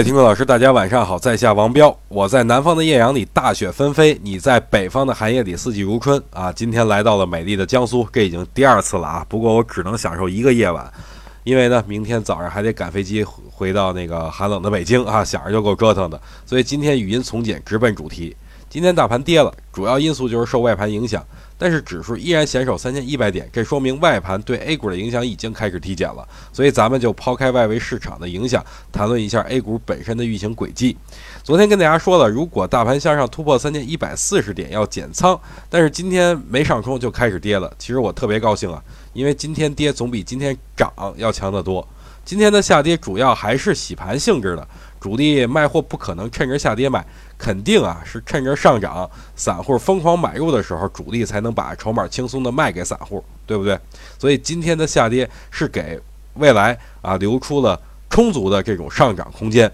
位听众老师，大家晚上好，在下王彪，我在南方的艳阳里大雪纷飞，你在北方的寒夜里四季如春啊！今天来到了美丽的江苏，这已经第二次了啊，不过我只能享受一个夜晚，因为呢，明天早上还得赶飞机回到那个寒冷的北京啊，想着就够折腾的，所以今天语音从简，直奔主题。今天大盘跌了，主要因素就是受外盘影响。但是指数依然险守三千一百点，这说明外盘对 A 股的影响已经开始递减了。所以咱们就抛开外围市场的影响，谈论一下 A 股本身的运行轨迹。昨天跟大家说了，如果大盘向上突破三千一百四十点要减仓，但是今天没上冲就开始跌了。其实我特别高兴啊，因为今天跌总比今天涨要强得多。今天的下跌主要还是洗盘性质的。主力卖货不可能趁着下跌买，肯定啊是趁着上涨，散户疯狂买入的时候，主力才能把筹码轻松的卖给散户，对不对？所以今天的下跌是给未来啊留出了充足的这种上涨空间。